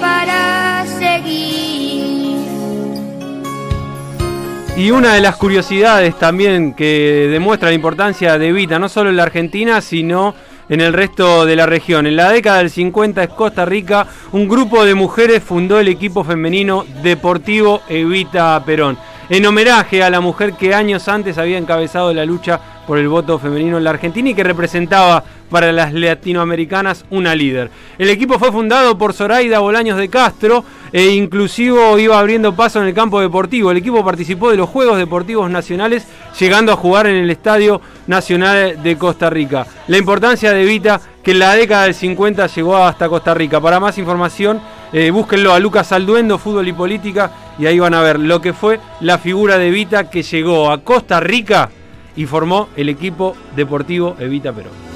para seguir. Y una de las curiosidades también que demuestra la importancia de Vita, no solo en la Argentina, sino en el resto de la región. En la década del 50 en Costa Rica, un grupo de mujeres fundó el equipo femenino deportivo Evita Perón, en homenaje a la mujer que años antes había encabezado la lucha por el voto femenino en la Argentina y que representaba para las latinoamericanas una líder. El equipo fue fundado por Zoraida Bolaños de Castro e inclusivo iba abriendo paso en el campo deportivo. El equipo participó de los Juegos Deportivos Nacionales llegando a jugar en el Estadio Nacional de Costa Rica. La importancia de Evita que en la década del 50 llegó hasta Costa Rica. Para más información, eh, búsquenlo a Lucas Alduendo, Fútbol y Política, y ahí van a ver lo que fue la figura de Evita que llegó a Costa Rica y formó el equipo deportivo Evita Perón.